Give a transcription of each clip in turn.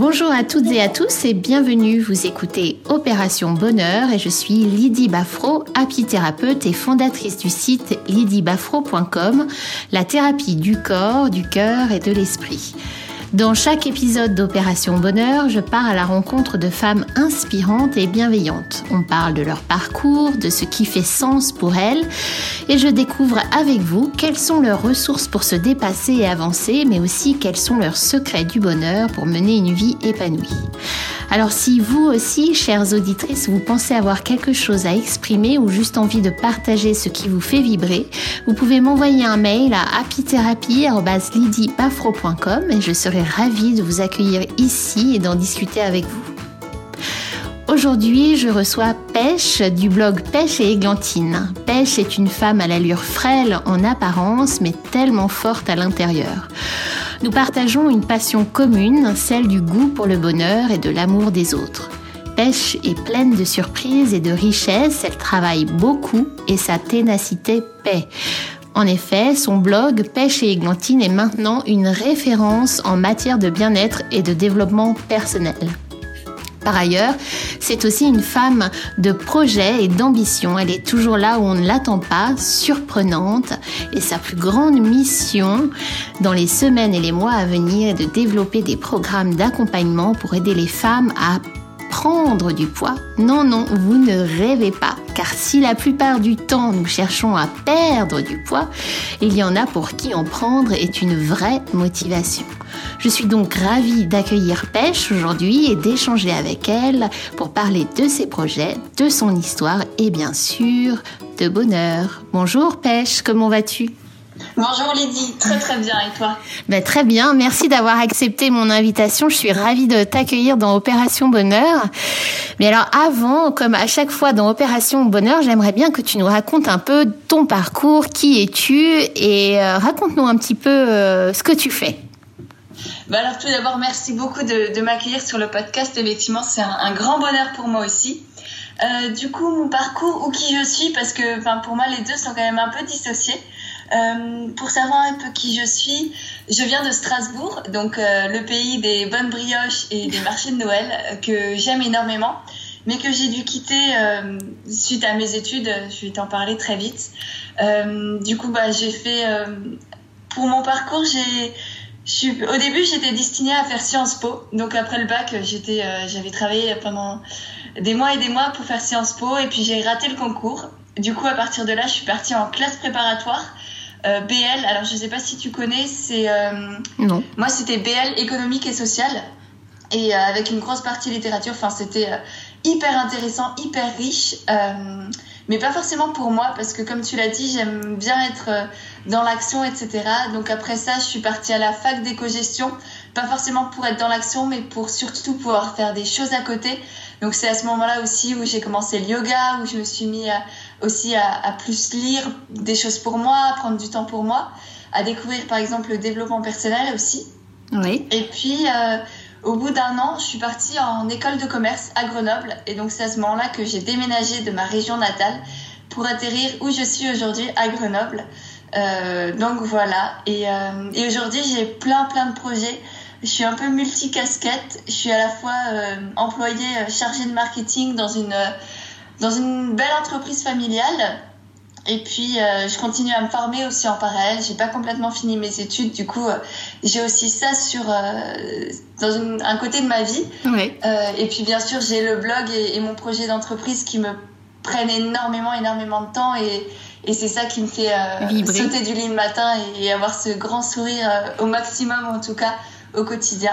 Bonjour à toutes et à tous et bienvenue. Vous écoutez Opération Bonheur et je suis Lydie Baffro, apithérapeute et fondatrice du site lydiebafro.com, la thérapie du corps, du cœur et de l'esprit. Dans chaque épisode d'Opération Bonheur, je pars à la rencontre de femmes inspirantes et bienveillantes. On parle de leur parcours, de ce qui fait sens pour elles, et je découvre avec vous quelles sont leurs ressources pour se dépasser et avancer, mais aussi quels sont leurs secrets du bonheur pour mener une vie épanouie. Alors si vous aussi, chères auditrices, vous pensez avoir quelque chose à exprimer ou juste envie de partager ce qui vous fait vibrer, vous pouvez m'envoyer un mail à happytherapy.com et je serai ravie de vous accueillir ici et d'en discuter avec vous. Aujourd'hui, je reçois Pêche du blog Pêche et Églantine. Pêche est une femme à l'allure frêle en apparence, mais tellement forte à l'intérieur. Nous partageons une passion commune, celle du goût pour le bonheur et de l'amour des autres. Pêche est pleine de surprises et de richesses, elle travaille beaucoup et sa ténacité paie. En effet, son blog Pêche et Églantine est maintenant une référence en matière de bien-être et de développement personnel. Par ailleurs, c'est aussi une femme de projet et d'ambition. Elle est toujours là où on ne l'attend pas, surprenante. Et sa plus grande mission dans les semaines et les mois à venir est de développer des programmes d'accompagnement pour aider les femmes à prendre du poids. Non, non, vous ne rêvez pas. Car si la plupart du temps nous cherchons à perdre du poids, il y en a pour qui en prendre est une vraie motivation. Je suis donc ravie d'accueillir Pêche aujourd'hui et d'échanger avec elle pour parler de ses projets, de son histoire et bien sûr de bonheur. Bonjour Pêche, comment vas-tu? Bonjour Lydie, très très bien et toi? Ben, Très bien, merci d'avoir accepté mon invitation. Je suis ravie de t'accueillir dans Opération Bonheur. Mais alors avant, comme à chaque fois dans Opération Bonheur, j'aimerais bien que tu nous racontes un peu ton parcours, qui es-tu et euh, raconte-nous un petit peu euh, ce que tu fais. Ben alors tout d'abord, merci beaucoup de, m'accueillir sur le podcast. Effectivement, c'est un, grand bonheur pour moi aussi. Euh, du coup, mon parcours ou qui je suis, parce que pour moi, les deux sont quand même un peu dissociés. Euh, pour savoir un peu qui je suis, je viens de Strasbourg, donc euh, le pays des bonnes brioches et des marchés de Noël, euh, que j'aime énormément, mais que j'ai dû quitter suite à mes études. Je vais t'en parler très vite. du coup, bah, j'ai fait. pour mon parcours, j'ai. Au début, j'étais destinée à faire Sciences Po. Donc après le bac, j'étais, j'avais travaillé pendant des mois et des mois pour faire Sciences Po, et puis j'ai raté le concours. Du coup, à partir de là, je suis partie en classe préparatoire euh, BL, alors je ne sais pas si tu connais, c'est. Euh, non. Moi, c'était BL économique et social. Et euh, avec une grosse partie littérature, enfin, c'était hyper intéressant, hyper riche. mais pas forcément pour moi, parce que comme tu l'as dit, j'aime bien être dans l'action, etc. Donc après ça, je suis partie à la fac d'éco-gestion. Pas forcément pour être dans l'action, mais pour surtout pouvoir faire des choses à côté. Donc c'est à ce moment-là aussi où j'ai commencé le yoga, où je me suis mis à, aussi à, plus lire des choses pour moi, à prendre du temps pour moi, à découvrir par exemple le développement personnel aussi. Oui. Et puis, euh, au bout d'un an, je suis partie en école de commerce à Grenoble. Et donc, c'est à ce moment-là que j'ai déménagé de ma région natale pour atterrir où je suis aujourd'hui à Grenoble. Euh, donc voilà. Et, euh, et aujourd'hui, j'ai plein, plein de projets. Je suis un peu multicasquette. Je suis à la fois employée chargée de marketing dans une dans une belle entreprise familiale. Et puis, euh, je continue à me former aussi en parallèle. J'ai pas complètement fini mes études, du coup, euh, j'ai aussi ça sur euh, dans un côté de ma vie. et puis, bien sûr, j'ai le blog et, mon projet d'entreprise qui me prennent énormément, énormément de temps et, et c'est ça qui me fait sauter du lit le matin et, et avoir ce grand sourire au maximum, en tout cas, au quotidien.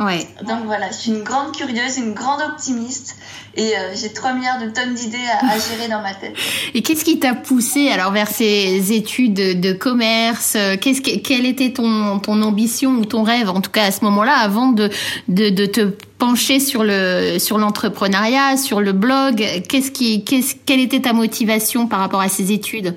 Ouais. Donc voilà, je suis une grande curieuse, une grande optimiste et euh, j'ai 3 milliards de tonnes d'idées à, gérer dans ma tête. Et qu'est-ce qui t'a poussé alors vers ces études de, commerce? Qu'est-ce que, Quelle était ton, ton ambition ou ton rêve, en tout cas à ce moment-là, avant de, de, de te pencher sur le sur l'entrepreneuriat, sur le blog? Qu'est-ce qui, qu'est-ce, quelle était ta motivation par rapport à ces études?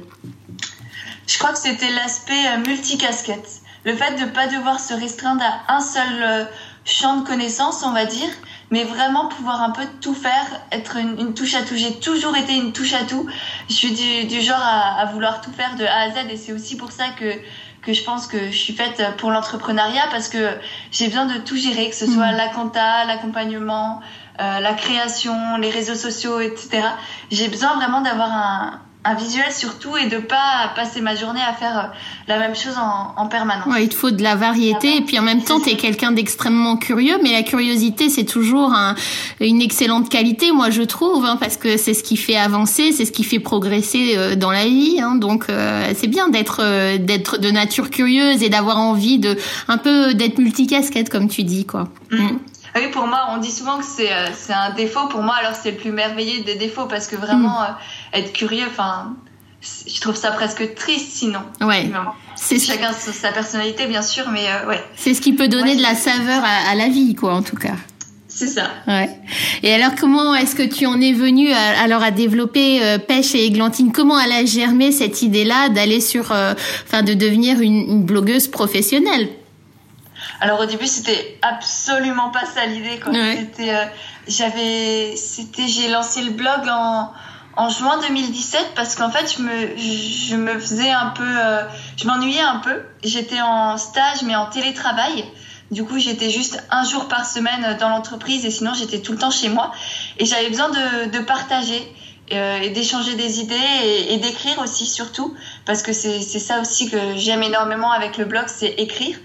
Je crois que c'était l'aspect euh, multicasquette. Le fait de ne pas devoir se restreindre à un seul euh, champ de connaissances, on va dire, mais vraiment pouvoir un peu tout faire, être une, touche à tout. J'ai toujours été une touche à tout. Je suis du, genre à, vouloir tout faire de A à Z et c'est aussi pour ça que, que je pense que je suis faite pour l'entrepreneuriat parce que j'ai besoin de tout gérer, que ce soit mm. la compta, l'accompagnement, euh, la création, les réseaux sociaux, etc. J'ai besoin vraiment d'avoir un, un visuel surtout et de pas passer ma journée à faire euh, la même chose en, en permanence. Ouais, il te faut de la variété et puis en même temps tu es quelqu'un d'extrêmement curieux mais la curiosité c'est toujours un, une excellente qualité moi je trouve hein, parce que c'est ce qui fait avancer, c'est ce qui fait progresser euh, dans la vie hein, donc euh, c'est bien d'être d'être de nature curieuse et d'avoir envie de un peu d'être multicasquette comme tu dis quoi. Mm. Mm. Ah oui, pour moi, on dit souvent que c'est euh, c'est un défaut. Pour moi, alors c'est le plus merveilleux des défauts parce que vraiment, mm. euh, être curieux, enfin, je trouve ça presque triste sinon. Ouais. C'est chacun sa personnalité, bien sûr, mais euh, ouais. C'est ce qui peut donner de la saveur à, la vie, quoi, en tout cas. C'est ça. Ouais. Et alors, comment est-ce que tu en es venu à, alors à développer Pêche et Églantine? Comment elle a germé cette idée-là d'aller sur, enfin, de devenir une, une blogueuse professionnelle? Alors au début, c'était absolument pas ça l'idée. C'était, euh, j'avais, c'était, j'ai lancé le blog en, en juin 2017 parce qu'en fait, je me, je me faisais un peu, euh, je m'ennuyais un peu. J'étais en stage mais en télétravail. Du coup, j'étais juste un jour par semaine dans l'entreprise et sinon j'étais tout le temps chez moi. Et j'avais besoin de, de partager euh, et d'échanger des idées et, et d'écrire aussi surtout parce que c'est ça aussi que j'aime énormément avec le blog, c'est écrire.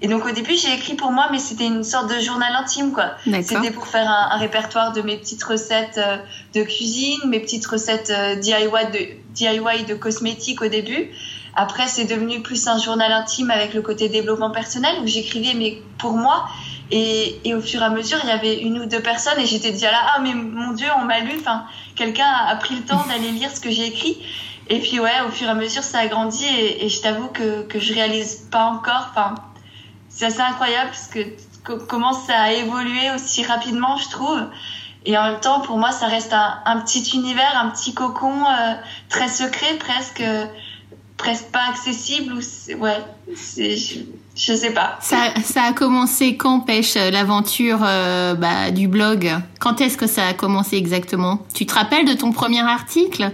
Et donc au début, j'ai écrit pour moi, mais c'était une sorte de journal intime, quoi. C'était pour faire un, un, répertoire de mes petites recettes euh, de cuisine, mes petites recettes euh, DIY de, DIY de cosmétiques au début. Après, c'est devenu plus un journal intime avec le côté développement personnel où j'écrivais mais pour moi. Et, et, au fur et à mesure, il y avait une ou deux personnes et j'étais déjà là, ah mais mon Dieu, on m'a lu. Enfin, quelqu'un a pris le temps d'aller lire ce que j'ai écrit. Et puis ouais, au fur et à mesure, ça a grandi et, et je t'avoue que, que je réalise pas encore. Enfin, c'est assez incroyable parce que comment ça a évolué aussi rapidement, je trouve. Et en même temps, pour moi, ça reste un, petit univers, un petit cocon euh, très secret, presque, presque pas accessible. Ou ouais, je, je sais pas. Ça, ça a commencé quand, Pêche, l'aventure euh, bah, du blog? Quand est-ce que ça a commencé exactement? Tu te rappelles de ton premier article?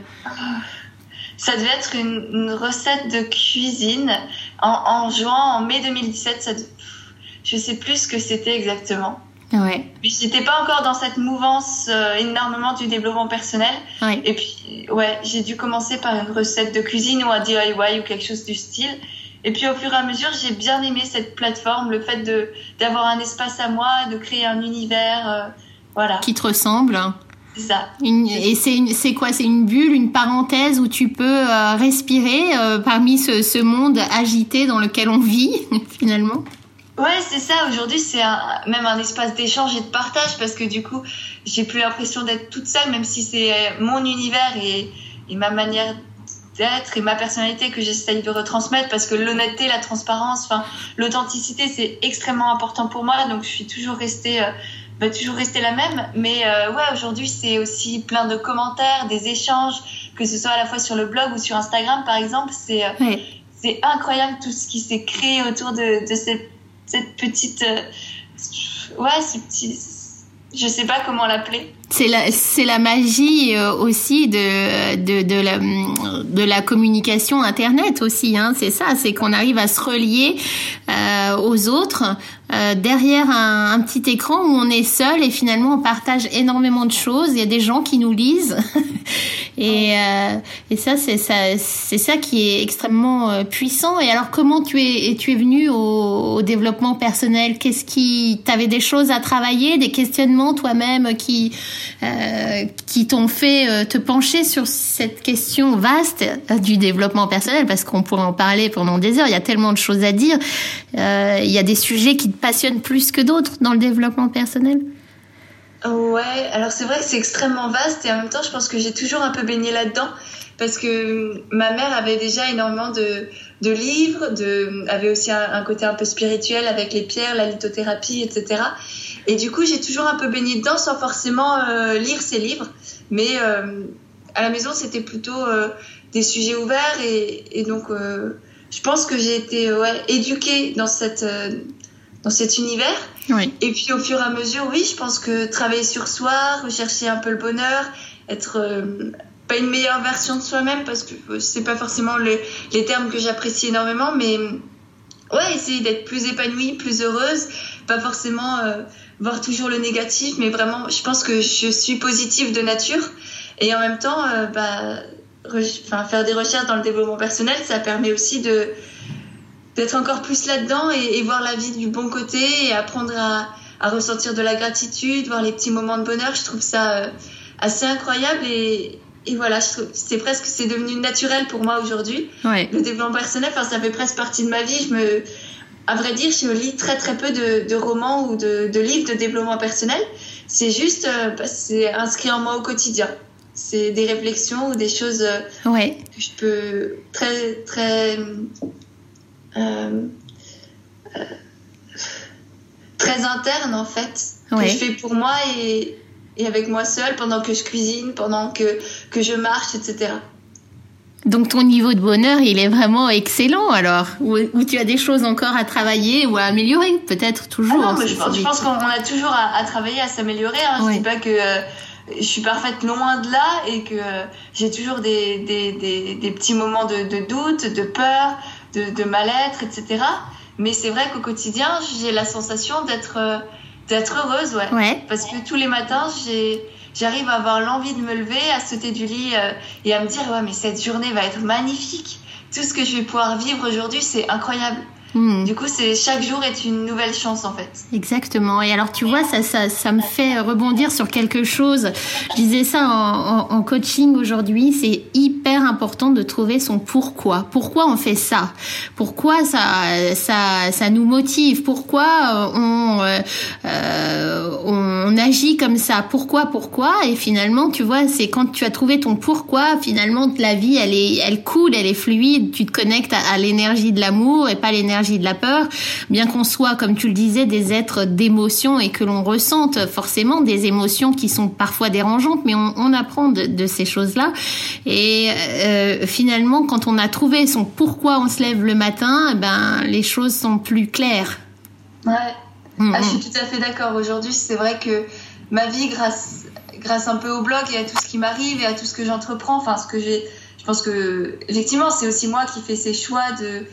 Ça devait être une, recette de cuisine en, en, juin, en mai 2017. Ça, je sais plus ce que c'était exactement. Ouais. Puis j'étais pas encore dans cette mouvance euh, énormément du développement personnel. Ouais. Et puis ouais, j'ai dû commencer par une recette de cuisine ou un DIY ou quelque chose du style. Et puis au fur et à mesure, j'ai bien aimé cette plateforme, le fait de d'avoir un espace à moi, de créer un univers, euh, voilà. Qui te ressemble. Ça. et c'est quoi? C'est une bulle, une parenthèse où tu peux euh, respirer parmi ce, ce monde agité dans lequel on vit finalement? Ouais, c'est ça. Aujourd'hui, c'est même un espace d'échange et de partage parce que du coup, j'ai plus l'impression d'être toute seule, même si c'est mon univers et, et ma manière d'être et ma personnalité que j'essaye de retransmettre parce que l'honnêteté, la transparence, l'authenticité, c'est extrêmement important pour moi. Donc, je suis toujours restée, euh, bah, toujours restée la même. Mais euh, ouais, aujourd'hui, c'est aussi plein de commentaires, des échanges, que ce soit à la fois sur le blog ou sur Instagram, par exemple. C'est euh, c'est incroyable tout ce qui s'est créé autour de, de cette cette petite. Euh, ouais, ce petit. Je sais pas comment l'appeler. C'est la, c'est la magie euh, aussi de, de, de, la, de la communication Internet aussi. Hein, c'est ça, c'est qu'on arrive à se relier euh, aux autres euh, derrière un, un, petit écran où on est seul et finalement on partage énormément de choses. Il y a des gens qui nous lisent et, euh, et ça c'est ça c'est ça qui est extrêmement euh, puissant. Et alors comment tu es tu es venu au, au développement personnel? Qu'est-ce qui t'avais des choses à travailler, des questionnements toi-même qui qui t'ont fait te pencher sur cette question vaste du développement personnel? Parce qu'on pourrait en parler pendant des heures. Il y a tellement de choses à dire. il y a des sujets qui passionne plus que d'autres dans le développement personnel Ouais, alors c'est vrai que c'est extrêmement vaste et en même temps, je pense que j'ai toujours un peu baigné là-dedans parce que ma mère avait déjà énormément de, livres, avait aussi un, côté un peu spirituel avec les pierres, la lithothérapie, etc. Et du coup, j'ai toujours un peu baigné dedans sans forcément euh, lire ces livres. Mais euh, à la maison, c'était plutôt euh, des sujets ouverts et, donc je pense que j'ai été éduquée dans cette dans cet univers. Et puis au fur et à mesure, oui, je pense que travailler sur soi, rechercher un peu le bonheur, être euh, pas une meilleure version de soi-même parce que c'est pas forcément les termes que j'apprécie énormément, mais ouais, essayer d'être plus épanouie, plus heureuse, pas forcément voir toujours le négatif, mais vraiment, je pense que je suis positive de nature. Et en même temps, bah, faire des recherches dans le développement personnel, ça permet aussi de d'être encore plus là-dedans et, voir la vie du bon côté et apprendre à, à, ressentir de la gratitude, voir les petits moments de bonheur. Je trouve ça assez incroyable et, et voilà, c'est presque, c'est devenu naturel pour moi aujourd'hui. Le développement personnel, enfin, ça fait presque partie de ma vie. Je me, à vrai dire, je lis très très peu de, de romans ou de, de, livres de développement personnel. C'est juste, euh, bah, c'est inscrit en moi au quotidien. C'est des réflexions ou des choses euh, ouais. que je peux très très euh, très interne en fait que je fais pour moi et et avec moi seule pendant que je cuisine, pendant que, que je marche, etc. Donc ton niveau de bonheur, il est vraiment excellent alors ou, tu as des choses encore à travailler ou à améliorer Peut-être toujours. Ah non, mais je, pense, qu'on a toujours à, travailler, à s'améliorer. Hein. Je ne dis pas que euh, je suis parfaite loin de là et que euh, j'ai toujours des, des, des, des, petits moments de, de, doute, de peur, de, de mal-être, etc. Mais c'est vrai qu'au quotidien, j'ai la sensation d'être... Euh, d'être heureuse, ouais. Parce que tous les matins, j'arrive à avoir l'envie de me lever, à sauter du lit euh, et à me dire, ouais, mais cette journée va être magnifique. Tout ce que je vais pouvoir vivre aujourd'hui, c'est incroyable. Hmm. Du coup, c'est chaque jour est une nouvelle chance en fait. Exactement. Et alors, tu vois, ça, ça, ça me fait rebondir sur quelque chose. Je disais ça en, en, coaching aujourd'hui. C'est hyper important de trouver son pourquoi. Pourquoi on fait ça? Pourquoi ça, ça, ça nous motive? Pourquoi on, euh, euh on agit comme ça? Pourquoi Pourquoi? Et finalement, tu vois, c'est quand tu as trouvé ton pourquoi. Finalement, la vie, elle est, elle coule, elle est fluide. Tu te connectes à, à l'énergie de l'amour et pas l'énergie de la peur, bien qu'on soit, comme tu le disais, des êtres d'émotion et que l'on ressente forcément des émotions qui sont parfois dérangeantes, mais on, apprend de, ces choses-là. Et euh, finalement, quand on a trouvé son pourquoi on se lève le matin, eh ben les choses sont plus claires. Ouais. Mm, ah, je suis tout à fait d'accord. Aujourd'hui, c'est vrai que ma vie, grâce grâce un peu au blog et à tout ce qui m'arrive et à tout ce que j'entreprends, enfin ce que j'ai, je pense que effectivement c'est aussi moi qui fais ces choix de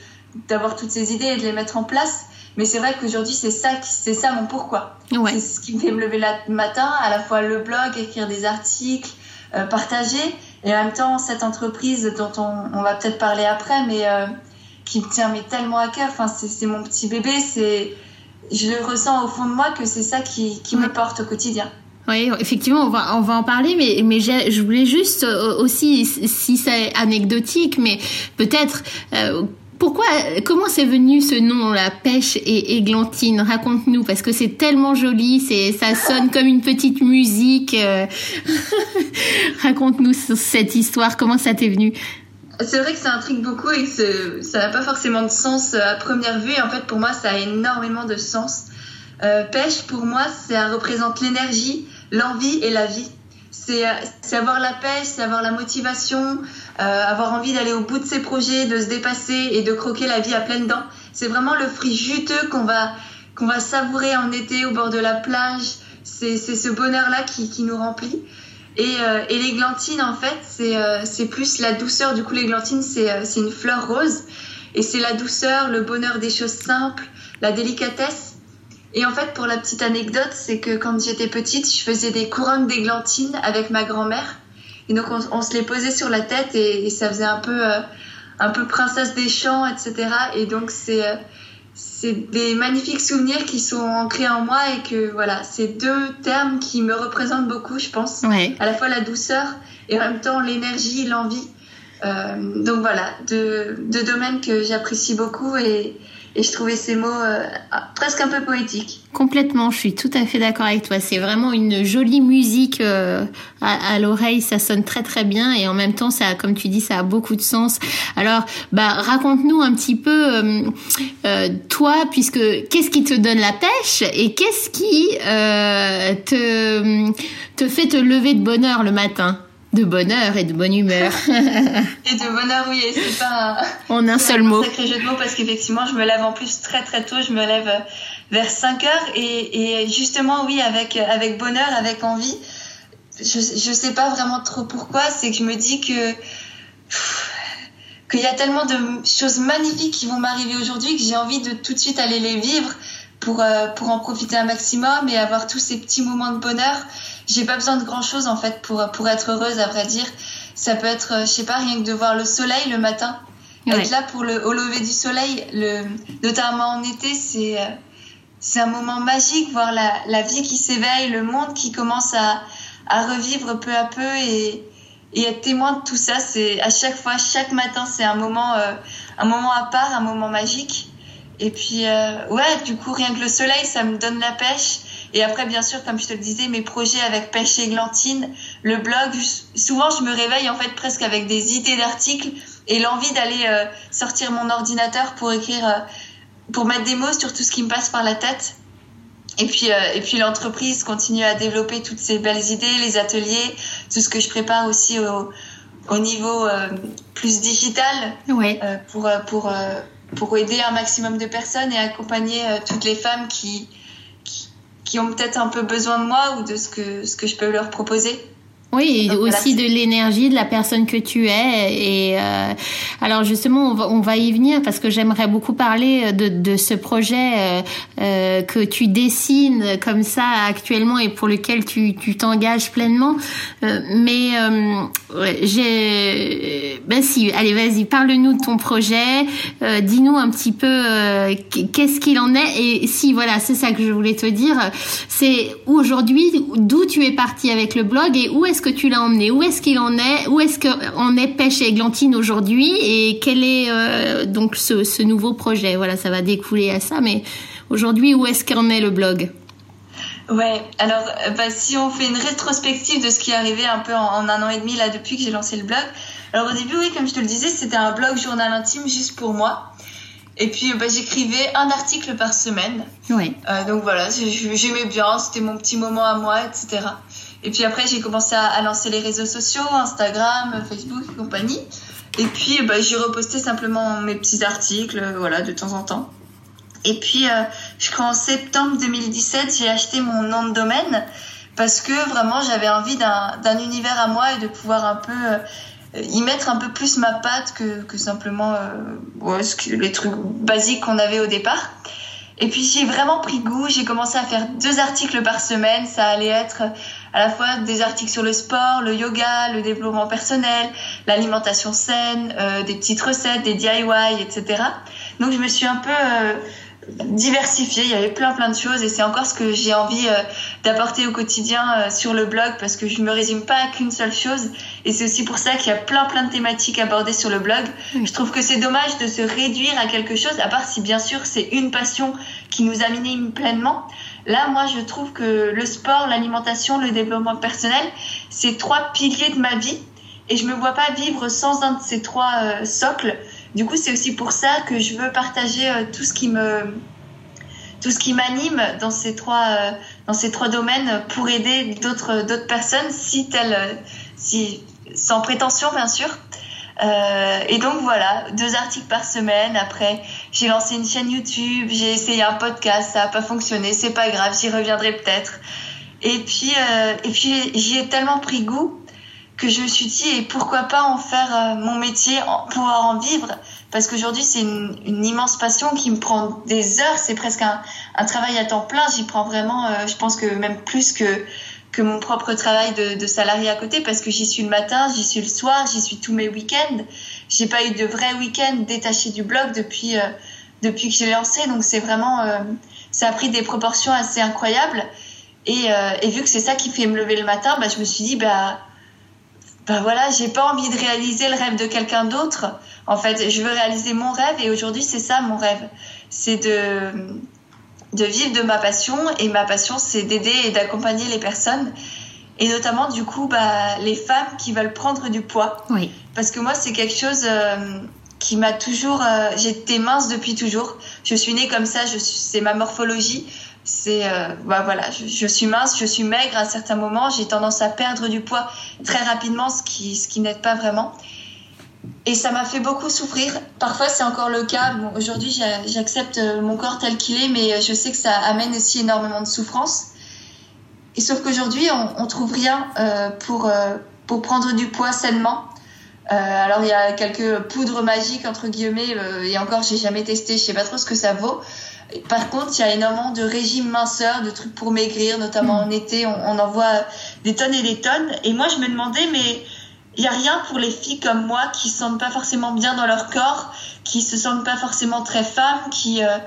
d'avoir toutes ces idées et de les mettre en place. Mais c'est vrai qu'aujourd'hui, c'est ça, c'est ça mon pourquoi. C'est ce qui me fait me lever le matin, à la fois le blog, écrire des articles, euh, partager, et en même temps cette entreprise dont on, on va peut-être parler après, mais euh, qui me tient mais tellement à cœur. Enfin, c'est mon petit bébé. C'est, je le ressens au fond de moi que c'est ça qui, qui me porte au quotidien. Oui, effectivement, on va, on va en parler, mais, mais je voulais juste euh, aussi, si c'est anecdotique, mais peut-être pourquoi, comment c'est venu ce nom, la pêche et églantine Raconte-nous, parce que c'est tellement joli, c'est, ça sonne comme une petite musique. Euh. Raconte-nous cette histoire, comment ça t'est venu? C'est vrai que ça intrigue beaucoup et que ça n'a pas forcément de sens à première vue. En fait, pour moi, ça a énormément de sens. Euh, pêche, pour moi, ça représente l'énergie, l'envie et la vie. C'est avoir la pêche, c'est avoir la motivation, euh, avoir envie d'aller au bout de ses projets, de se dépasser et de croquer la vie à pleines dents. C'est vraiment le fruit juteux qu'on va, qu'on va savourer en été au bord de la plage. C'est ce bonheur-là qui, qui, nous remplit. Et, euh, et l'églantine, en fait, euh, c'est plus la douceur. Du coup, l'églantine, c'est une fleur rose. Et c'est la douceur, le bonheur des choses simples, la délicatesse. Et en fait, pour la petite anecdote, c'est que quand j'étais petite, je faisais des couronnes d'églantine avec ma grand-mère. Et donc, on, se les posait sur la tête et, ça faisait un peu, euh, un peu princesse des champs, etc. Et donc, c'est euh, c'est des magnifiques souvenirs qui sont ancrés en moi et que voilà, c'est deux termes qui me représentent beaucoup, je pense. À la fois la douceur et en même temps l'énergie, l'envie. Euh, donc voilà, deux, deux domaines que j'apprécie beaucoup et, et je trouvais ces mots euh, presque un peu poétiques. Complètement, je suis tout à fait d'accord avec toi. C'est vraiment une jolie musique euh, à, l'oreille, ça sonne très très bien et en même temps, ça, comme tu dis, ça a beaucoup de sens. Alors, bah, raconte-nous un petit peu euh, toi, puisque qu'est-ce qui te donne la pêche et qu'est-ce qui te te fait te lever de bonheur le matin? De bonheur et de bonne humeur. et de bonheur, oui, et c'est pas un, en un seul mot. sacré jeu de mots parce qu'effectivement, je me lève en plus très très tôt, je me lève euh, vers 5 heures et, et justement, oui, avec, avec bonheur, avec envie. Je, je sais pas vraiment trop pourquoi, c'est que je me dis que qu'il y a tellement de choses magnifiques qui vont m'arriver aujourd'hui que j'ai envie de tout de suite aller les vivre pour, pour en profiter un maximum et avoir tous ces petits moments de bonheur. J'ai pas besoin de grand chose en fait pour, pour être heureuse, à vrai dire. Ça peut être, je sais pas, rien que de voir le soleil le matin. Être là pour le, au lever du soleil, le, notamment en été, c'est c'est un moment magique, voir la, la vie qui s'éveille, le monde qui commence à, à, revivre peu à peu et, et être témoin de tout ça. C'est à chaque fois, chaque matin, c'est un moment, euh, un moment à part, un moment magique. Et puis, euh, ouais, du coup, rien que le soleil, ça me donne la pêche. Et après, bien sûr, comme je te le disais, mes projets avec Pêche et Glantine, le blog, souvent, je me réveille en fait presque avec des idées d'articles et l'envie d'aller euh, sortir mon ordinateur pour écrire pour mettre des mots sur tout ce qui me passe par la tête. Et puis, euh, et puis l'entreprise continue à développer toutes ces belles idées, les ateliers, tout ce que je prépare aussi au, au niveau euh, plus digital euh, pour, pour, pour aider un maximum de personnes et accompagner toutes les femmes qui, qui, ont peut-être un peu besoin de moi ou de ce que, ce que je peux leur proposer. Oui, et aussi de l'énergie de la personne que tu es. Et euh, alors justement, on va, on va, y venir parce que j'aimerais beaucoup parler de, de ce projet euh, euh, que tu dessines comme ça actuellement et pour lequel tu t'engages pleinement. Euh, mais euh, j'ai, ben si, allez, vas-y, parle-nous de ton projet. Euh, dis-nous un petit peu qu'est-ce qu'il en est. Et si, voilà, c'est ça que je voulais te dire. C'est aujourd'hui d'où tu es parti avec le blog et où est-ce que tu l'as emmené? Où est-ce qu'il en est? Où est-ce qu'on est Pêche et Églantine aujourd'hui? Et quel est euh, donc ce, ce, nouveau projet? Voilà, ça va découler à ça, mais aujourd'hui, où est-ce qu'en est le blog? Ouais, alors bah, si on fait une rétrospective de ce qui est arrivé un peu en, en un an et demi là depuis que j'ai lancé le blog. Alors au début, oui, comme je te le disais, c'était un blog journal intime juste pour moi. Et puis bah, j'écrivais un article par semaine. Oui. Euh, donc voilà, j'aimais bien, c'était mon petit moment à moi, etc. Et puis après, j'ai commencé à, lancer les réseaux sociaux, Instagram, Facebook compagnie. Et puis, bah, j'ai reposté simplement mes petits articles, voilà, de temps en temps. Et puis, euh, je crois en septembre 2017, j'ai acheté mon nom de domaine parce que vraiment, j'avais envie d'un univers à moi et de pouvoir un peu euh, y mettre un peu plus ma patte que, que simplement euh, ouais, les trucs basiques qu'on avait au départ. Et puis j'ai vraiment pris goût, j'ai commencé à faire deux articles par semaine, ça allait être à la fois des articles sur le sport, le yoga, le développement personnel, l'alimentation saine, euh, des petites recettes, des DIY, etc. Donc je me suis un peu euh, diversifiée, il y avait plein plein de choses et c'est encore ce que j'ai envie euh, d'apporter au quotidien euh, sur le blog parce que je me résume pas à qu'une seule chose et c'est aussi pour ça qu'il y a plein plein de thématiques abordées sur le blog. Je trouve que c'est dommage de se réduire à quelque chose à part si bien sûr c'est une passion qui nous anime pleinement. Là, moi, je trouve que le sport, l'alimentation, le développement personnel, c'est trois piliers de ma vie et je me vois pas vivre sans un de ces trois euh, socles. Du coup, c'est aussi pour ça que je veux partager euh, tout ce qui me tout ce qui m'anime dans ces trois euh, dans ces trois domaines pour aider d'autres d'autres personnes si telles si sans prétention bien sûr euh, et donc voilà, deux articles par semaine. Après, j'ai lancé une chaîne YouTube, j'ai essayé un podcast, ça n'a pas fonctionné, c'est pas grave, j'y reviendrai peut-être. Et puis, euh, puis j'y ai tellement pris goût que je me suis dit, et pourquoi pas en faire euh, mon métier, pouvoir en vivre? Parce qu'aujourd'hui, c'est une, immense passion qui me prend des heures, c'est presque un, travail à temps plein. J'y prends vraiment, je pense que même plus que que mon propre travail de, salarié à côté parce que j'y suis le matin, j'y suis le soir, j'y suis tous mes week-ends. J'ai pas eu de vrai week-end détaché du blog depuis, euh, depuis que j'ai lancé. Donc c'est vraiment, euh, ça a pris des proportions assez incroyables. Et, euh, et vu que c'est ça qui fait me lever le matin, bah, je me suis dit, bah, bah voilà, j'ai pas envie de réaliser le rêve de quelqu'un d'autre. En fait, je veux réaliser mon rêve et aujourd'hui c'est ça mon rêve. C'est de de vivre de ma passion. Et ma passion, c'est d'aider et d'accompagner les personnes. Et notamment, du coup, bah, les femmes qui veulent prendre du poids. Oui. Parce que moi, c'est quelque chose euh, qui m'a toujours. Euh, J'étais mince depuis toujours. Je suis née comme ça, c'est ma morphologie. C'est. Euh, bah, voilà, je, je, suis mince, je suis maigre à certains moments. J'ai tendance à perdre du poids très rapidement, ce qui, ce qui n'aide pas vraiment. Et ça m'a fait beaucoup souffrir. Parfois, c'est encore le cas. Bon, Aujourd'hui, j'accepte mon corps tel qu'il est, mais je sais que ça amène aussi énormément de souffrance. Et sauf qu'aujourd'hui, on, on trouve rien euh, pour, euh, pour prendre du poids sainement. alors il y a quelques poudres magiques entre guillemets et encore j'ai jamais testé, je sais pas trop ce que ça vaut. Par contre, il y a énormément de régimes minceurs, de trucs pour maigrir, notamment en été, on, on, en voit des tonnes et des tonnes. Et moi, je me demandais, mais il n'y a rien pour les filles comme moi qui se sentent pas forcément bien dans leur corps, qui se sentent pas forcément très femmes, qui, euh,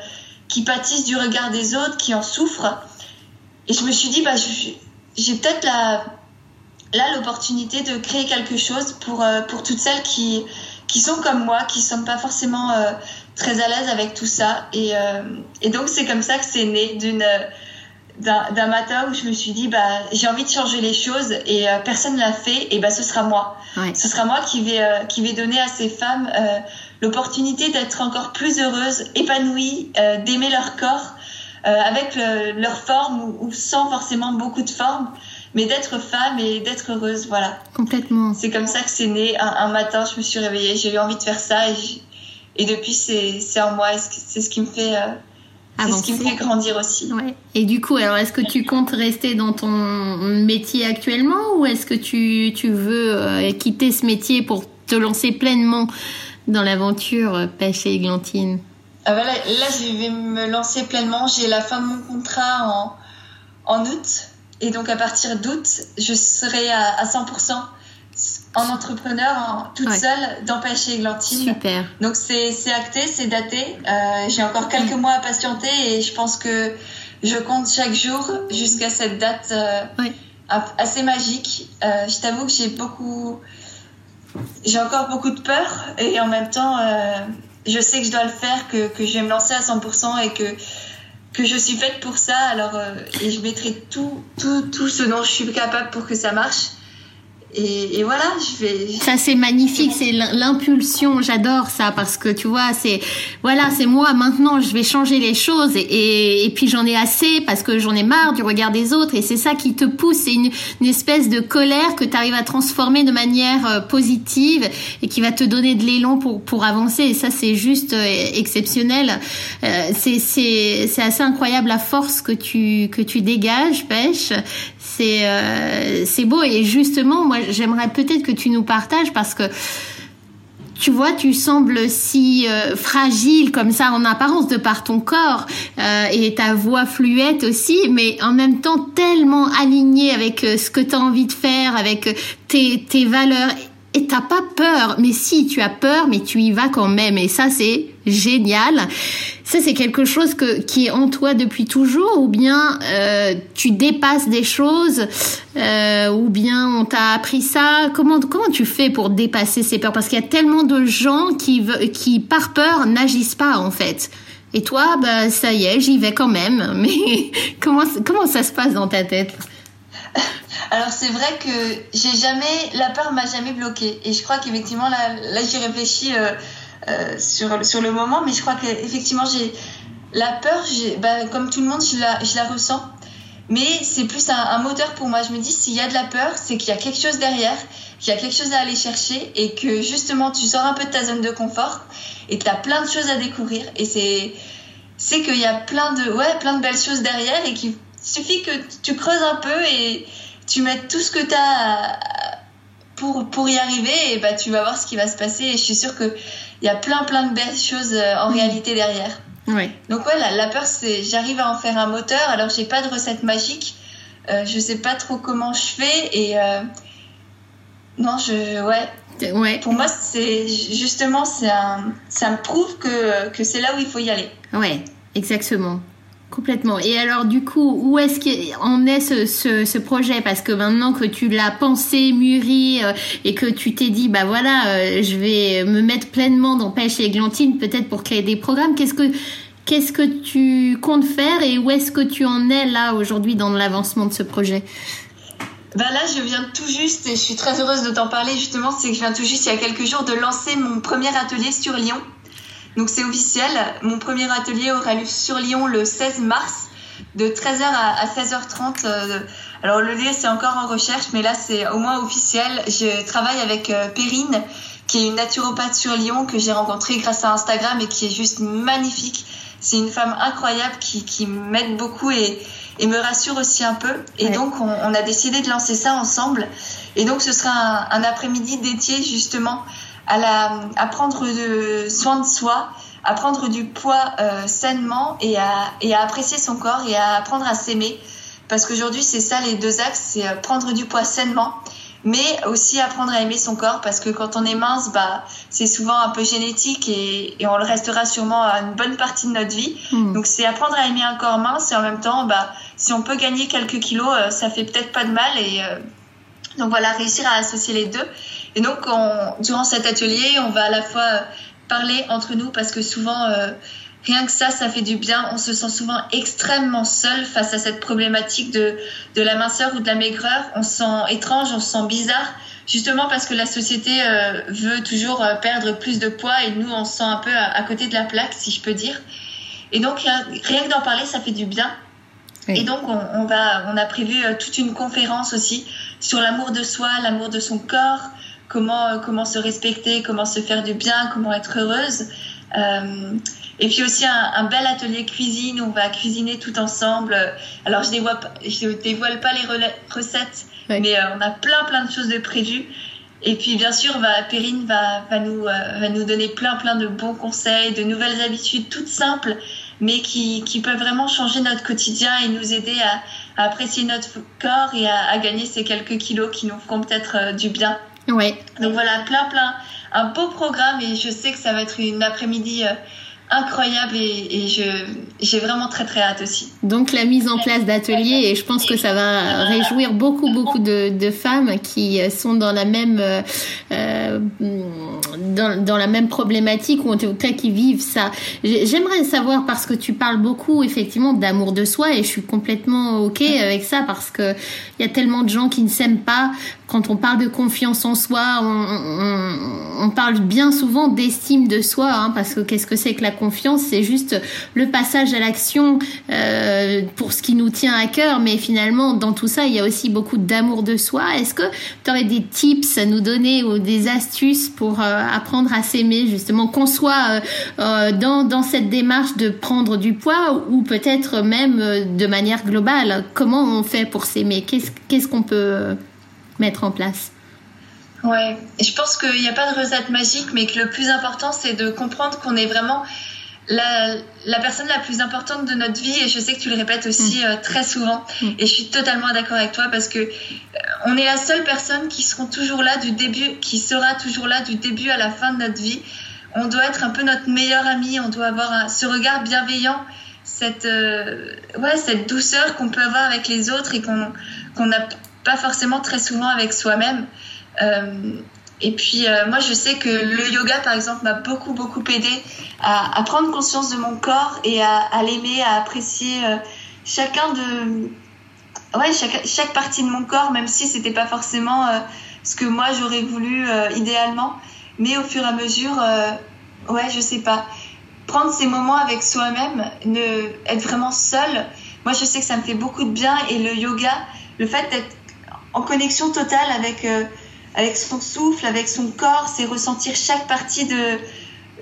qui pâtissent du regard des autres, qui en souffrent. Et je me suis dit, bah, j'ai peut-être là l'opportunité de créer quelque chose pour, euh, pour toutes celles qui, qui sont comme moi, qui ne sont pas forcément euh, très à l'aise avec tout ça. Et, et donc, c'est comme ça que c'est né d'une d'un matin où je me suis dit bah j'ai envie de changer les choses et euh, personne l'a fait et bah ce sera moi. Ce sera moi qui vais euh, qui vais donner à ces femmes euh, l'opportunité d'être encore plus heureuses épanouies d'aimer leur corps avec leur forme ou, sans forcément beaucoup de forme mais d'être femme et d'être heureuse voilà. Complètement. C'est comme ça que c'est né. Un, matin je me suis réveillée j'ai eu envie de faire ça et, et depuis c'est en moi c'est ce qui me fait c'est ce qui me fait grandir aussi. Et du coup, alors est-ce que tu comptes rester dans ton métier actuellement ou est-ce que tu, tu veux euh, quitter ce métier pour te lancer pleinement dans l'aventure euh, pêche et églantine? Ah bah là, je vais me lancer pleinement. J'ai la fin de mon contrat en, en août. Et donc, à partir d'août, je serai à, à 100% en entrepreneur, toute seule, dans Pêche et Églantine. Super. Donc c'est acté, c'est daté. Euh, j'ai encore quelques mois à patienter et je pense que je compte chaque jour jusqu'à cette date euh, assez magique. Euh, je t'avoue que j'ai beaucoup, j'ai encore beaucoup de peur et en même temps, je sais que je dois le faire, que, que, je vais me lancer à 100% et que que je suis faite pour ça. Alors et je mettrai tout, tout, tout ce dont je suis capable pour que ça marche. Et, voilà, je vais. Ça c'est magnifique, c'est l'impulsion. J'adore ça parce que tu vois, c'est voilà, c'est moi maintenant. Je vais changer les choses et, et, puis j'en ai assez parce que j'en ai marre du regard des autres et c'est ça qui te pousse. C'est une, une, espèce de colère que tu arrives à transformer de manière euh, positive et qui va te donner de l'élan pour pour avancer. Et ça c'est juste euh, exceptionnel. Euh, c'est c'est c'est assez incroyable la force que tu que tu dégages, pêche. C'est euh, c'est beau et justement moi j'aimerais peut-être que tu nous partages parce que tu vois, tu sembles si euh, fragile comme ça en apparence de par ton corps euh, et ta voix fluette aussi, mais en même temps tellement alignée avec ce que tu as envie de faire, avec tes, tes valeurs et t'as pas peur. Mais si tu as peur, mais tu y vas quand même. Et ça, c'est génial. Ça, c'est quelque chose que, qui est en toi depuis toujours, ou bien euh, tu dépasses des choses, euh, ou bien on t'a appris ça? Comment comment tu fais pour dépasser ces peurs? Parce qu'il y a tellement de gens qui qui par peur n'agissent pas en fait. Et toi, bah ça y est, j'y vais quand même. Mais comment comment ça se passe dans ta tête? Alors c'est vrai que j'ai jamais, la peur m'a jamais bloquée. Et je crois qu'effectivement là, là j'y réfléchis euh, euh, sur, sur le moment, mais je crois qu'effectivement j'ai la peur, bah, comme tout le monde, je la, je la ressens. Mais c'est plus un, moteur pour moi. Je me dis, s'il y a de la peur, c'est qu'il y a quelque chose derrière, qu'il y a quelque chose à aller chercher et que justement tu sors un peu de ta zone de confort et tu as plein de choses à découvrir. Et c'est, c'est qu'il y a plein de, ouais, plein de belles choses derrière et qu'il suffit que tu creuses un peu et, tu mets tout ce que tu as pour, pour y arriver et bah, tu vas voir ce qui va se passer. Et je suis sûre qu'il y a plein, plein de belles choses euh, en mm. réalité derrière. Ouais. Donc, ouais, la, peur, c'est j'arrive à en faire un moteur. Alors, j'ai pas de recette magique. Euh, je sais pas trop comment je fais. Et euh, non, je. Ouais. ouais. Pour moi, c'est justement, un, ça me prouve que, que c'est là où il faut y aller. Ouais, exactement. Complètement. Et alors, du coup, où est-ce qu'en est ce, projet? Parce que maintenant que tu l'as pensé, mûri, euh, et que tu t'es dit, bah voilà, euh, je vais me mettre pleinement dans Pêche et Églantine, peut-être pour créer des programmes, qu'est-ce que, qu'est-ce que tu comptes faire et où est-ce que tu en es là aujourd'hui dans l'avancement de ce projet? Bah là, je viens tout juste, et je suis très heureuse de t'en parler justement, c'est que je viens tout juste il y a quelques jours de lancer mon premier atelier sur Lyon. Donc c'est officiel. Mon premier atelier aura lieu sur Lyon le 16 mars de 13h à 16h30. Euh, alors le lieu c'est encore en recherche, mais là c'est au moins officiel. Je travaille avec euh, Perrine, qui est une naturopathe sur Lyon que j'ai rencontrée grâce à Instagram et qui est juste magnifique. C'est une femme incroyable qui, qui m'aide beaucoup et, et me rassure aussi un peu. Et donc, on, a décidé de lancer ça ensemble. Et donc, ce sera un, après-midi dédié justement à, la, à prendre soin de soi, à prendre du poids euh, sainement et à, et à apprécier son corps et à apprendre à s'aimer. Parce qu'aujourd'hui, c'est ça les deux axes, c'est euh, prendre du poids sainement mais aussi apprendre à aimer son corps parce que quand on est mince, bah, c'est souvent un peu génétique et, et, on le restera sûrement à une bonne partie de notre vie. Hmm. Donc c'est apprendre à aimer un corps mince et en même temps, bah, si on peut gagner quelques kilos, euh, ça fait peut-être pas de mal et euh, donc voilà, réussir à associer les deux. Et donc on, durant cet atelier, on va à la fois euh, parler entre nous parce que souvent Rien que ça, ça fait du bien. On se sent souvent extrêmement seul face à cette problématique de, de la minceur ou de la maigreur. On se sent étrange, on se sent bizarre, justement parce que la société euh, veut toujours euh, perdre plus de poids et nous, on se sent un peu à, côté de la plaque, si je peux dire. Et donc, rien, que d'en parler, ça fait du bien. Et donc, on, on, va, on a prévu euh, toute une conférence aussi sur l'amour de soi, l'amour de son corps, comment, comment se respecter, comment se faire du bien, comment être heureuse. Euh, et puis aussi un, bel atelier cuisine où on va cuisiner tout ensemble. Alors je dévoile, je dévoile pas les recettes, mais euh, on a plein plein de choses de prévues. Et puis bien sûr, va, Perrine va, va, nous, euh, va nous donner plein plein de bons conseils, de nouvelles habitudes toutes simples, mais qui, qui peuvent vraiment changer notre quotidien et nous aider à, à apprécier notre corps et à, à, gagner ces quelques kilos qui nous feront peut-être euh, du bien. Ouais. Donc voilà, plein plein, un beau programme et je sais que ça va être une après-midi incroyable et, je j'ai vraiment très très hâte aussi. Donc la mise en place d'ateliers et je pense que ça va réjouir beaucoup beaucoup de, de femmes qui sont dans la même euh, dans, dans, la même problématique ou en tout cas qui vivent ça. J'aimerais savoir parce que tu parles beaucoup effectivement d'amour de soi et je suis complètement ok avec ça parce que il y a tellement de gens qui ne s'aiment pas. Quand on parle de confiance en soi, on, parle bien souvent d'estime de soi hein, parce que qu'est-ce que c'est que la confiance, c'est juste le passage à l'action euh, pour ce qui nous tient à cœur. Mais finalement, dans tout ça, il y a aussi beaucoup d'amour de soi. Est-ce que tu aurais des tips à nous donner ou des astuces pour euh, apprendre à s'aimer, justement, qu'on soit euh, dans cette démarche de prendre du poids ou peut-être même de manière globale Comment on fait pour s'aimer? Qu'est-ce qu'on peut mettre en place. Ouais, je pense qu'il n'y a pas de recette magique, mais que le plus important, c'est de comprendre qu'on est vraiment la, la, personne la plus importante de notre vie. Et je sais que tu le répètes aussi mm. euh, très souvent. Mm. et je suis totalement d'accord avec toi parce que euh, on est la seule personne qui sera toujours là du début qui sera toujours là du début à la fin de notre vie. On doit être un peu notre meilleur ami. On doit avoir ce regard bienveillant cette euh, ouais cette douceur qu'on peut avoir avec les autres et qu'on qu'on n'a pas forcément très souvent avec soi-même et puis, euh, moi, je sais que le yoga, par exemple, m'a beaucoup, beaucoup aidé à, prendre conscience de mon corps et à, l'aimer, à apprécier euh, chacun de. Ouais, chaque, chaque, partie de mon corps, même si c'était pas forcément euh, ce que moi j'aurais voulu idéalement. Mais au fur et à mesure, ouais, je sais pas. Prendre ces moments avec soi-même, être vraiment seul, moi, je sais que ça me fait beaucoup de bien. Et le yoga, le fait d'être en connexion totale avec avec son souffle, avec son corps, c'est ressentir chaque partie de,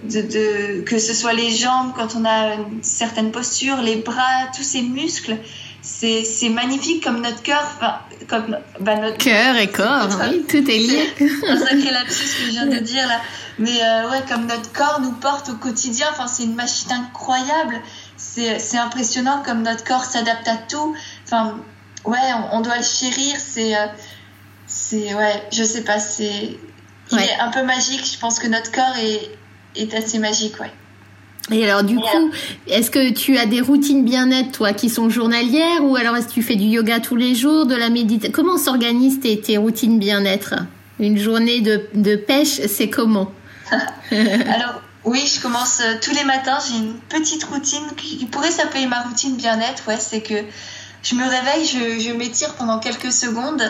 de, de, que ce soit les jambes quand on a une certaine posture, les bras, tous ces muscles. C'est, c'est magnifique comme notre cœur, enfin, comme bah, notre cœur et corps, oui, tout est lié. un sacré lapsus que je viens de dire là, mais euh, ouais, comme notre corps nous porte au quotidien. Enfin, c'est une machine incroyable. C'est, c'est impressionnant comme notre corps s'adapte à tout. Enfin, ouais, on, on doit le chérir. C'est euh, c'est ouais, je sais pas, c'est il est un peu magique. Je pense que notre corps est, est assez magique, ouais. Et alors du coup, est-ce que tu as des routines bien-être, toi, qui sont journalières, ou alors est-ce que tu fais du yoga tous les jours, de la méditation Comment s'organisent tes, tes, routines bien-être? Une journée de, de pêche, c'est comment? Alors oui, je commence euh, tous les matins. J'ai une petite routine qui pourrait s'appeler ma routine bien-être. Ouais, c'est que je me réveille, je, je m'étire pendant quelques secondes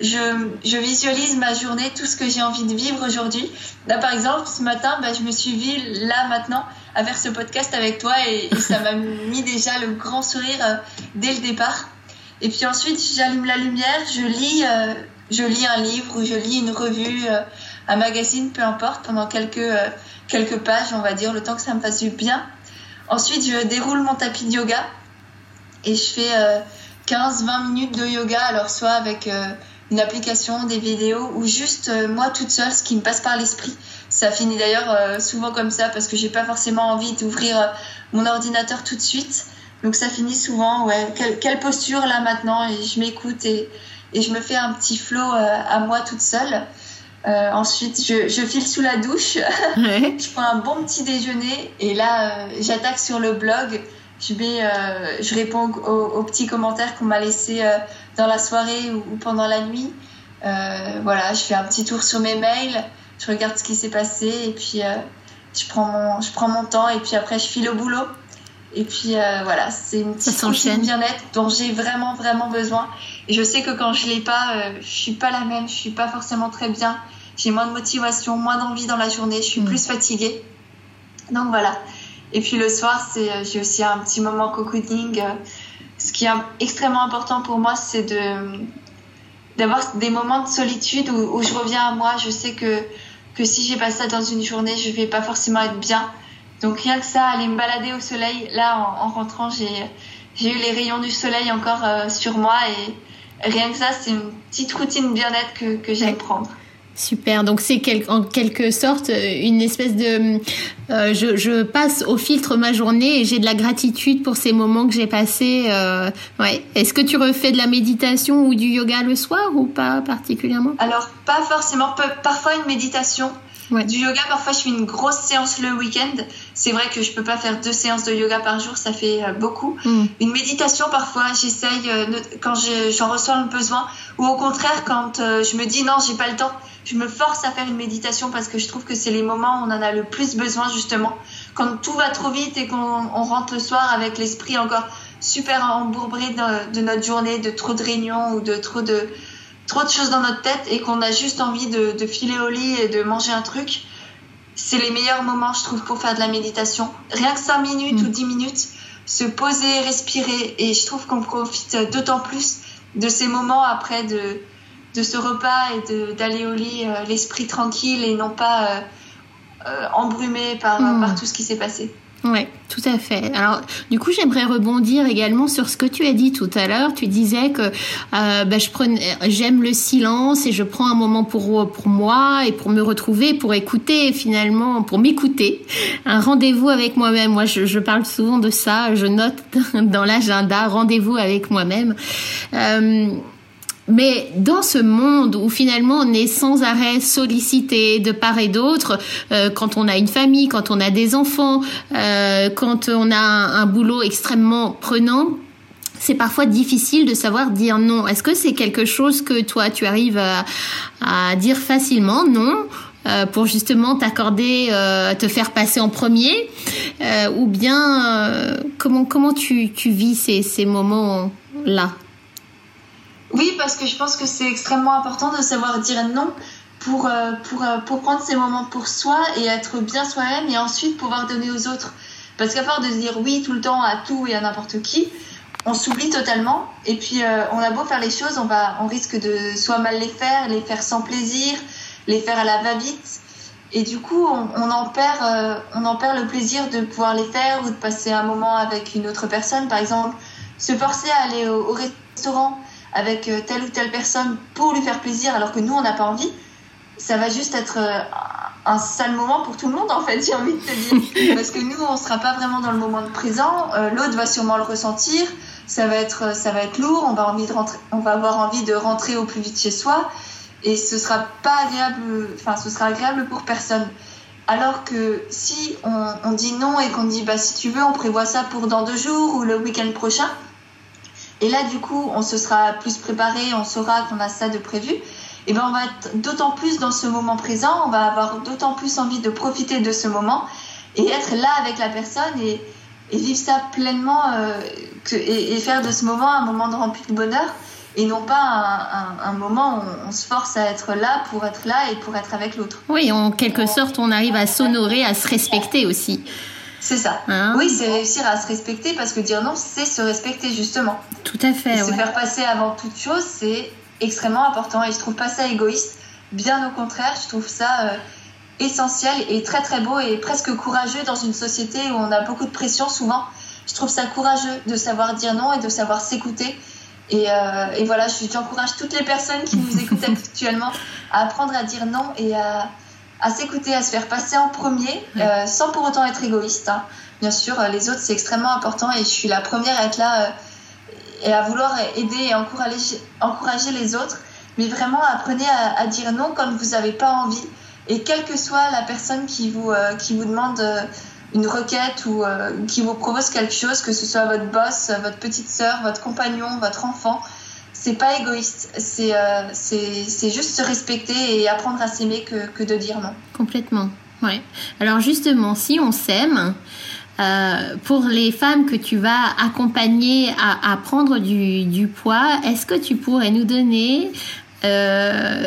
je, je, visualise ma journée, tout ce que j'ai envie de vivre aujourd'hui. Là, par exemple, ce matin, bah, je me suis vue là maintenant à faire ce podcast avec toi et, ça m'a mis déjà le grand sourire euh, dès le départ. Et puis ensuite, j'allume la lumière, je lis, euh, je lis un livre ou je lis une revue, euh, un magazine, peu importe, pendant quelques, quelques pages, on va dire, le temps que ça me fasse du bien. Ensuite, je déroule mon tapis de yoga et je fais 15-20 minutes de yoga, alors soit avec une application, des vidéos, ou juste moi toute seule, ce qui me passe par l'esprit. Ça finit d'ailleurs souvent comme ça parce que j'ai pas forcément envie d'ouvrir mon ordinateur tout de suite. Donc ça finit souvent, ouais, quelle, posture là maintenant? Et je m'écoute et, et, je me fais un petit flow à moi toute seule. Euh, ensuite, je, je, file sous la douche, je prends un bon petit déjeuner et là, euh, j'attaque sur le blog. Je, mets, euh, je réponds aux, petits commentaires qu'on m'a laissés dans la soirée ou, pendant la nuit. voilà, je fais un petit tour sur mes mails, je regarde ce qui s'est passé et puis je, prends mon, je prends mon temps et puis après, je file au boulot. Et puis voilà, c'est une petite routine bien-être dont j'ai vraiment, vraiment besoin. Et je sais que quand je l'ai pas, je suis pas la même, je suis pas forcément très bien j'ai moins de motivation, moins d'envie dans la journée, je suis mm. plus fatiguée. Donc voilà. Et puis le soir, euh, j'ai aussi un petit moment cocooning. Euh, ce qui est extrêmement important pour moi, c'est d'avoir des moments de solitude où, je reviens à moi. Je sais que, que si j'ai pas ça dans une journée, je vais pas forcément être bien. Donc rien que ça, aller me balader au soleil, là en, rentrant, j'ai, j'ai eu les rayons du soleil encore euh, sur moi et rien que ça, c'est une petite routine bien-être que, que j'aime prendre. Super, donc c'est en quelque sorte euh, une espèce de... Euh, je, passe au filtre ma journée et j'ai de la gratitude pour ces moments que j'ai passés. Euh, ouais. Est-ce que tu refais de la méditation ou du yoga le soir ou pas particulièrement? Alors, pas forcément, parfois une méditation. Du yoga, parfois je fais une grosse séance le week-end. C'est vrai que je peux pas faire deux séances de yoga par jour, ça fait beaucoup. Mm. Une méditation, parfois, j'essaye quand j'en ressens le besoin, ou au contraire quand je me dis non, j'ai pas le temps je me force à faire une méditation parce que je trouve que c'est les moments où on en a le plus besoin justement. Quand tout va trop vite et qu'on rentre le soir avec l'esprit encore super embourbé de, notre journée, de trop de réunions ou de trop de, trop de choses dans notre tête et qu'on a juste envie de, filer au lit et de manger un truc, c'est les meilleurs moments, je trouve, pour faire de la méditation. Rien que 5 minutes ou 10 minutes, se poser, respirer. Et je trouve qu'on profite d'autant plus de ces moments après de, de ce repas et d'aller au lit euh, l'esprit tranquille et non pas euh, euh, embrumé par, par tout ce qui s'est passé. Oui, tout à fait. Alors, du coup, j'aimerais rebondir également sur ce que tu as dit tout à l'heure. Tu disais que bah, je prenais, j'aime le silence et je prends un moment pour pour moi et pour me retrouver, pour écouter finalement, pour m'écouter. Un rendez-vous avec moi-même. Moi, je, je, parle souvent de ça. Je note dans l'agenda rendez-vous avec moi-même. Euh, mais dans ce monde où finalement on est sans arrêt sollicité de part et d'autre, euh, quand on a une famille, quand on a des enfants, euh, quand on a un, boulot extrêmement prenant, c'est parfois difficile de savoir dire non. Est-ce que c'est quelque chose que toi tu arrives à, dire facilement non euh, pour justement t'accorder, te faire passer en premier, ou bien comment comment tu, tu vis ces, ces moments là oui, parce que je pense que c'est extrêmement important de savoir dire non pour, euh, pour, euh, pour prendre ces moments pour soi et être bien soi-même et ensuite pouvoir donner aux autres. Parce qu'à part de dire oui tout le temps à tout et à n'importe qui, on s'oublie totalement. Et puis, euh, on a beau faire les choses, on, va, on risque de soit mal les faire, les faire sans plaisir, les faire à la va-vite. Et du coup, on, en perd, on en perd le plaisir de pouvoir les faire ou de passer un moment avec une autre personne. Par exemple, se forcer à aller au restaurant avec euh, telle ou telle personne pour lui faire plaisir alors que nous on n'a pas envie, ça va juste être euh, un sale moment pour tout le monde en fait, j'ai envie de te dire. Parce que nous on sera pas vraiment dans le moment de présent, euh, l'autre va sûrement le ressentir, ça va être, ça va être lourd, on va, envie de rentrer, on va avoir envie de rentrer au plus vite chez soi et ce sera pas agréable, enfin ce sera agréable pour personne. Alors que si on, on dit non et qu'on dit bah si tu veux on prévoit ça pour dans deux jours ou le week-end prochain, et là, du coup, on se sera plus préparé, on saura qu'on a ça de prévu. Et ben, on va être d'autant plus dans ce moment présent, on va avoir d'autant plus envie de profiter de ce moment et être là avec la personne et, vivre ça pleinement euh, et, faire de ce moment un moment de rempli de bonheur et non pas un, moment où on se force à être là pour être là et pour être avec l'autre. Oui, en quelque sorte, on arrive à s'honorer, à se respecter aussi. C'est ça. Hein oui, c'est réussir à se respecter parce que dire non, c'est se respecter justement. Tout à fait. Se faire passer avant toute chose, c'est extrêmement important et je trouve pas ça égoïste. Bien au contraire, je trouve ça euh, essentiel et très très beau et presque courageux dans une société où on a beaucoup de pression souvent. Je trouve ça courageux de savoir dire non et de savoir s'écouter Et, et voilà, j'encourage toutes les personnes qui nous écoutent actuellement à apprendre à dire non et à, à s'écouter, à se faire passer en premier, sans pour autant être égoïste. Hein. Bien sûr, les autres, c'est extrêmement important et je suis la première à être là et à vouloir aider et encourager, encourager les autres. Mais vraiment, apprenez à, dire non quand vous n'avez pas envie. Et quelle que soit la personne qui vous, euh, qui vous demande euh, une requête ou euh, qui vous propose quelque chose, que ce soit votre boss, votre petite sœur, votre compagnon, votre enfant, c'est pas égoïste. C'est c'est juste se respecter et apprendre à s'aimer que, que de dire non. Complètement. Ouais. Alors justement, si on s'aime, euh, pour les femmes que tu vas accompagner à, prendre du, poids, est-ce que tu pourrais nous donner euh,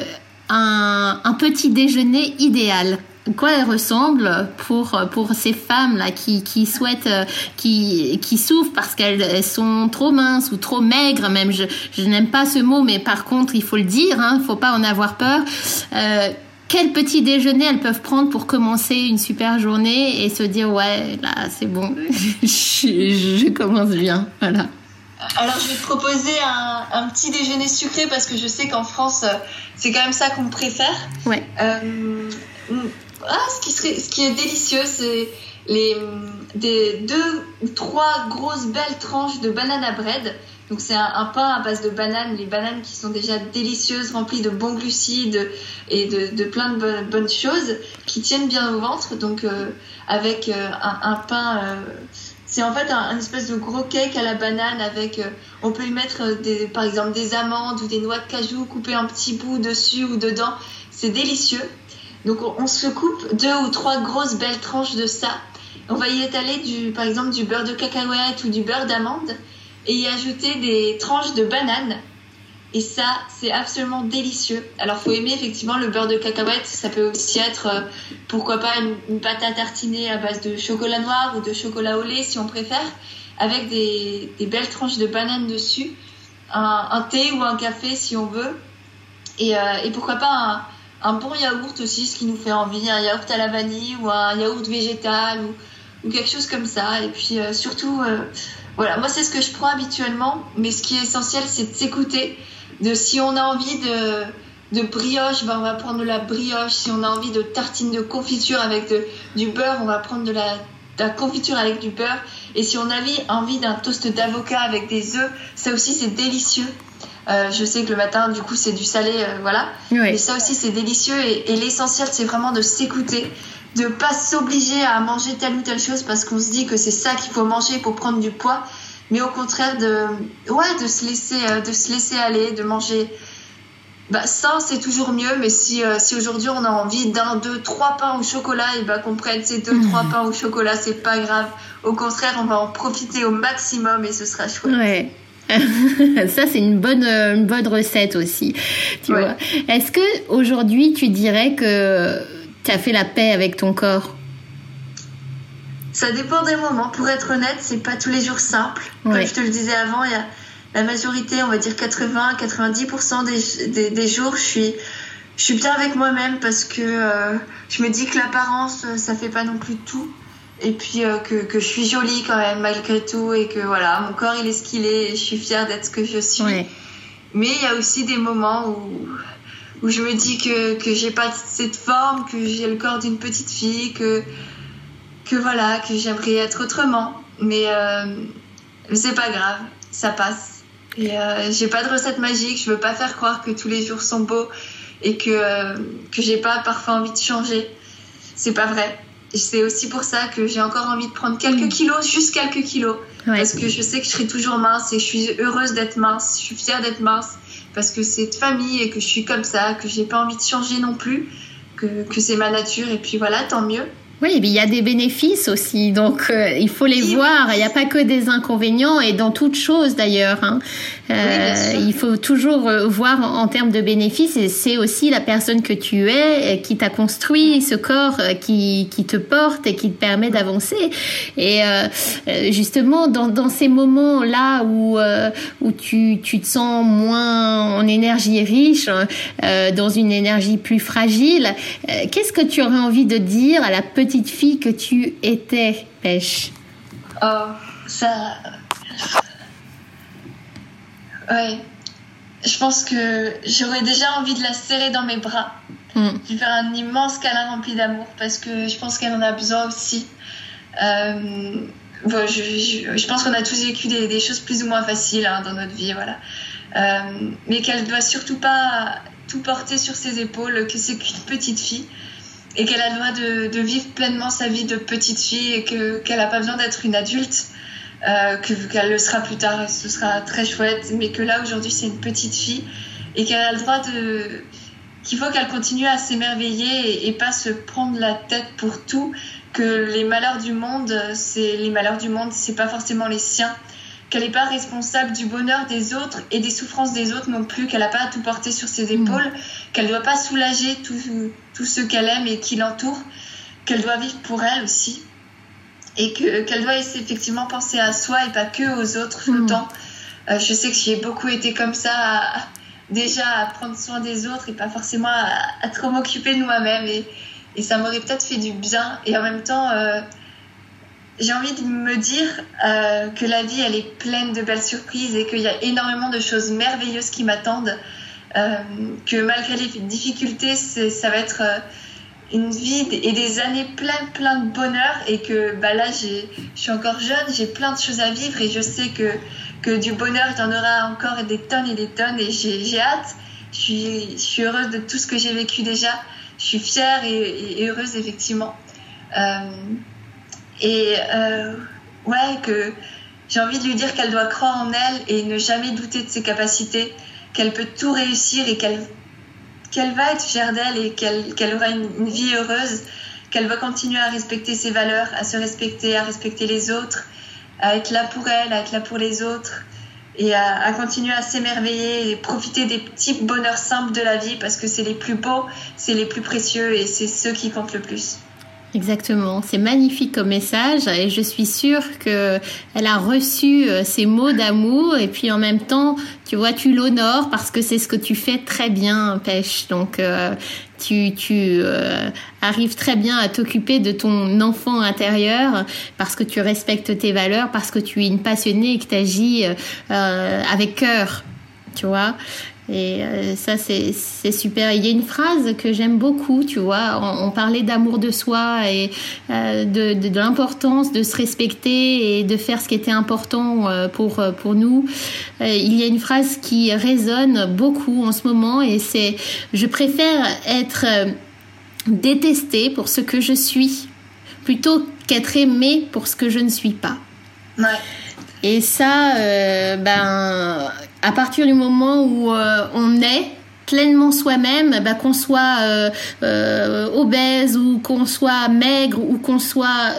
un, petit déjeuner idéal? Quoi elle ressemble pour pour ces femmes là qui, qui souhaitent euh, qui qui souffrent parce qu'elles sont trop minces ou trop maigres même. Je, je n'aime pas ce mot mais par contre il faut le dire il hein, faut pas en avoir peur. Quel petit déjeuner elles peuvent prendre pour commencer une super journée et se dire ouais là c'est bon je, commence bien voilà. Alors je vais te proposer un, petit déjeuner sucré parce que je sais qu'en France euh, c'est quand même ça qu'on préfère. Ouais. Euh, ah, ce qui serait ce qui est délicieux c'est les des deux ou trois grosses belles tranches de banana bread donc c'est un, pain à base de bananes, les bananes qui sont déjà délicieuses, remplies de bons glucides et de, plein de bonnes, choses qui tiennent bien au ventre. Donc euh, avec euh, un, pain, euh, c'est en fait un, espèce de gros cake à la banane avec, on peut y mettre par exemple des amandes ou des noix de cajou coupées en petits bouts dessus ou dedans. C'est délicieux. Donc on, se coupe deux ou trois grosses belles tranches de ça. On va y étaler du, par exemple du beurre de cacahuète ou du beurre d'amande et y ajouter des tranches de banane. Et ça, c'est absolument délicieux. Alors, faut aimer effectivement le beurre de cacahuète. Ça peut aussi être, euh, pourquoi pas, une, pâte à tartiner à base de chocolat noir ou de chocolat au lait si on préfère, avec des, belles tranches de banane dessus, un, thé ou un café si on veut, et, euh, pourquoi pas un, bon yaourt aussi, ce qui nous fait envie, un yaourt à la vanille ou un yaourt végétal ou, quelque chose comme ça. Et puis euh, surtout voilà, moi c'est ce que je prends habituellement, mais ce qui est essentiel c'est de s'écouter. De si on a envie de, de brioche, ben on va prendre de la brioche. Si on a envie de tartine de confiture avec du beurre, on va prendre de la, confiture avec du beurre. Et si on a envie d'un toast d'avocat avec des œufs, ça aussi c'est délicieux. Euh, je sais que le matin, du coup, c'est du salé, euh, voilà. Mais ça aussi, c'est délicieux. Et, et l'essentiel, c'est vraiment de s'écouter de pas s'obliger à manger telle ou telle chose parce qu'on se dit que c'est ça qu'il faut manger pour prendre du poids, mais au contraire de, ouais, de se laisser, euh, de se laisser aller, de manger. Bah, ça, c'est toujours mieux, mais si, si aujourd'hui on a envie d'un, deux, trois pains au chocolat, et bah, qu'on prenne ces deux, trois pains au chocolat, c'est pas grave. Au contraire, on va en profiter au maximum et ce sera chouette. Ouais. ça c'est une bonne euh, une bonne recette aussi tu vois est-ce que aujourd'hui tu dirais que tu as fait la paix avec ton corps? Ça dépend des moments. Pour être honnête, c'est pas tous les jours simple. Comme je te le disais avant, il y a la majorité, on va dire 80-90% des, des, jours, je suis, je suis bien avec moi-même parce que euh, je me dis que l'apparence, ça fait pas non plus tout. Et puis euh, que, que, je suis jolie quand même malgré tout et que voilà, mon corps il est ce qu'il est et je suis fière d'être ce que je suis. Mais il y a aussi des moments où où je me dis que, que j'ai pas cette forme, que j'ai le corps d'une petite fille, que, que voilà, que j'aimerais être autrement. Mais, euh, c'est pas grave, ça passe. Et euh, j'ai pas de recette magique, je veux pas faire croire que tous les jours sont beaux et que, euh, que j'ai pas parfois envie de changer. C'est pas vrai. Et c'est aussi pour ça que j'ai encore envie de prendre quelques mm. kilos, juste quelques kilos. Parce que je sais que je serai toujours mince et je suis heureuse d'être mince, je suis fière d'être mince parce que c'est de famille et que je suis comme ça, que j'ai pas envie de changer non plus, que, que c'est ma nature et puis voilà, tant mieux. Oui, mais il y a des bénéfices aussi, donc euh, il faut les voir. Il n'y a pas que des inconvénients et dans toute chose d'ailleurs. Hein. Euh, il faut toujours euh, voir en, termes de bénéfices et c'est aussi la personne que tu es qui t'a construit ce corps qui, qui, te porte et qui te permet d'avancer. Et justement, dans, dans ces moments-là où, où tu, tu, te sens moins en énergie riche, dans une énergie plus fragile, qu'est-ce que tu aurais envie de dire à la petite fille que tu étais, Pêche Oh, ça Ouais. Je pense que j'aurais déjà envie de la serrer dans mes bras. Mm. Lui faire un immense câlin rempli d'amour parce que je pense qu'elle en a besoin aussi. Euh, je, pense qu'on a tous vécu des, choses plus ou moins faciles hein, dans notre vie, voilà. Euh, mais qu'elle doit surtout pas tout porter sur ses épaules, que c'est qu'une petite fille et qu'elle a le droit de, vivre pleinement sa vie de petite fille et qu'elle n'a pas besoin d'être une adulte, euh, qu'elle le sera plus tard et ce sera très chouette, mais que là aujourd'hui c'est une petite fille et qu'elle a le droit de qu'il faut qu'elle continue à s'émerveiller et, et, pas se prendre la tête pour tout, que les malheurs du monde, c'est les malheurs du monde, c'est pas forcément les siens, qu'elle n'est pas responsable du bonheur des autres et des souffrances des autres non plus, qu'elle n'a pas à tout porter sur ses mm. épaules, qu'elle ne doit pas soulager tous ceux qu'elle aime et qui l'entourent, qu'elle doit vivre pour elle aussi, et qu'elle doit effectivement penser à soi et pas que aux autres tout le temps. Euh, je sais que j'ai beaucoup été comme ça, déjà à prendre soin des autres et pas forcément à, trop m'occuper de moi-même, et, ça m'aurait peut-être fait du bien, et en même temps... Euh, j'ai envie de me dire euh, que la vie, elle est pleine de belles surprises et qu'il y a énormément de choses merveilleuses qui m'attendent. Euh, que malgré les difficultés, ça va être euh, une vie et des années plein, plein de bonheur. Et que bah là, je suis encore jeune, j'ai plein de choses à vivre et je sais que, que du bonheur, il y en aura encore des tonnes et des tonnes. Et j'ai hâte. Je suis, je suis, heureuse de tout ce que j'ai vécu déjà. Je suis fière et, et heureuse, effectivement. Et euh, ouais, que j'ai envie de lui dire qu'elle doit croire en elle et ne jamais douter de ses capacités, qu'elle peut tout réussir et qu'elle qu'elle va être fière d'elle et qu'elle aura une, vie heureuse, qu'elle va continuer à respecter ses valeurs, à se respecter, à respecter les autres, à être là pour elle, à être là pour les autres et à, à continuer à s'émerveiller et profiter des petits bonheurs simples de la vie parce que c'est les plus beaux, c'est les plus précieux et c'est ceux qui comptent le plus. Exactement, c'est magnifique comme message et je suis sûre que elle a reçu euh, ces mots d'amour et puis en même temps, tu vois, tu l'honores parce que c'est ce que tu fais très bien, Pêche. Donc euh, tu, tu euh, arrives très bien à t'occuper de ton enfant intérieur parce que tu respectes tes valeurs, parce que tu es une passionnée et que tu agis avec cœur, tu vois. Et euh, ça, c'est super. Il y a une phrase que j'aime beaucoup, tu vois. On, parlait d'amour de soi et euh, de, l'importance de se respecter et de faire ce qui était important euh, pour, pour nous. il y a une phrase qui résonne beaucoup en ce moment et c'est Je préfère être détesté pour ce que je suis plutôt qu'être aimé pour ce que je ne suis pas. Ouais. Et ça, euh, ben, à partir du moment où euh, on est pleinement soi-même, ben, qu'on soit euh, obèse ou qu'on soit maigre ou qu'on soit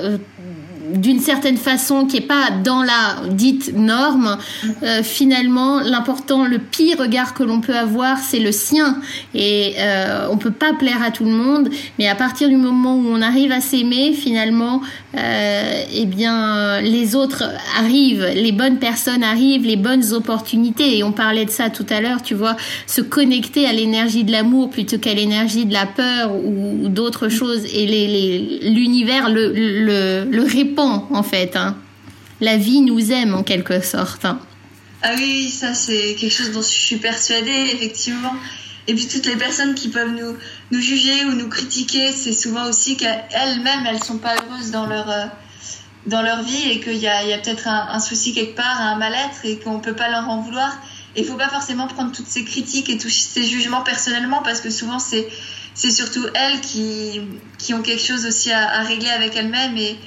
d'une certaine façon qui est pas dans la dite norme, euh, finalement l'important, le pire regard que l'on peut avoir, c'est le sien. Et euh, on peut pas plaire à tout le monde, mais à partir du moment où on arrive à s'aimer, finalement, euh, eh bien les autres arrivent, les bonnes personnes arrivent, les bonnes opportunités. Et on parlait de ça tout à l'heure, tu vois, se connecter à l'énergie de l'amour plutôt qu'à l'énergie de la peur ou, d'autres choses. Et l'univers le, le, en fait. Hein. La vie nous aime en quelque sorte. Hein. Ah oui, ça c'est quelque chose dont je suis persuadée, effectivement. Et puis toutes les personnes qui peuvent nous, nous juger ou nous critiquer, c'est souvent aussi qu'elles-mêmes, elles sont pas heureuses dans leur, euh, dans leur vie et qu'il y a, peut-être un, souci quelque part, un mal-être et qu'on peut pas leur en vouloir. Et il faut pas forcément prendre toutes ces critiques et tous ces jugements personnellement parce que souvent c'est, c'est surtout elles qui, qui ont quelque chose aussi à, à régler avec elles-mêmes et,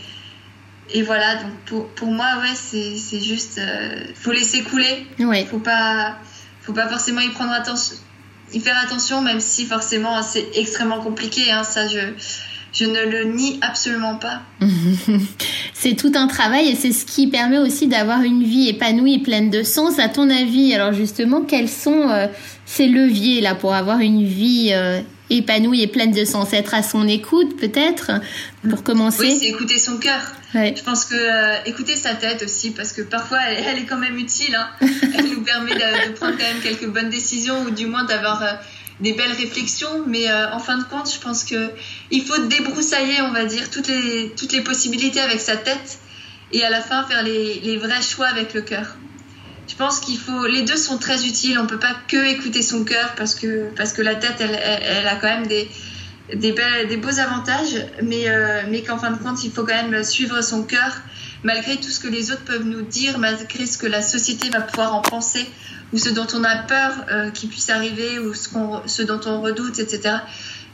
et voilà, donc pour, pour moi, ouais, c'est juste. Euh, faut laisser couler. Ouais. Faut pas, faut pas forcément y prendre attention, y faire attention, même si forcément c'est extrêmement compliqué. Hein, ça, je, je ne le nie absolument pas. c'est tout un travail et c'est ce qui permet aussi d'avoir une vie épanouie pleine de sens. À ton avis, alors justement, quels sont euh, ces leviers là pour avoir une vie euh, épanouie et pleine de sens Être à son écoute, peut-être, pour commencer Oui, c'est écouter son cœur. Je pense que euh, écouter sa tête aussi, parce que parfois elle, est quand même utile. Hein. elle nous permet de, prendre quand même quelques bonnes décisions ou du moins d'avoir euh, des belles réflexions. Mais euh, en fin de compte, je pense que il faut débroussailler, on va dire, toutes les, toutes les possibilités avec sa tête et à la fin faire les, les vrais choix avec le cœur. Je pense qu'il faut. Les deux sont très utiles. On peut pas que écouter son cœur parce que, parce que la tête, elle, a quand même des, des, beaux avantages, mais, euh, mais qu'en fin de compte, il faut quand même suivre son cœur malgré tout ce que les autres peuvent nous dire, malgré ce que la société va pouvoir en penser, ou ce dont on a peur euh, qu'il puisse arriver, ou ce, dont on redoute, etc.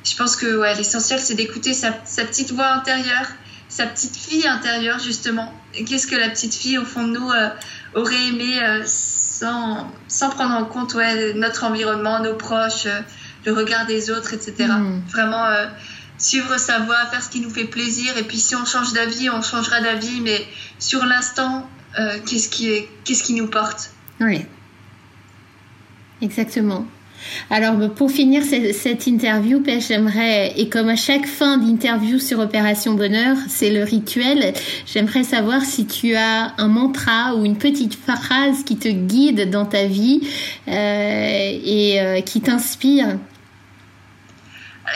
Je pense que l'essentiel, c'est d'écouter sa, sa, petite voix intérieure, sa petite fille intérieure, justement. Qu'est-ce que la petite fille, au fond de nous, euh, aurait aimé euh, sans, sans, prendre en compte ouais, notre environnement, nos proches, le regard des autres, etc. Mmh. Vraiment suivre sa voie, faire ce qui nous fait plaisir. Et puis si on change d'avis, on changera d'avis. Mais sur l'instant, euh, qu'est-ce qui, est, qu'est-ce qui nous porte? Oui. Exactement. Alors pour finir cette, interview, j'aimerais, et comme à chaque fin d'interview sur Opération Bonheur, c'est le rituel, j'aimerais savoir si tu as un mantra ou une petite phrase qui te guide dans ta vie euh, et euh, qui t'inspire.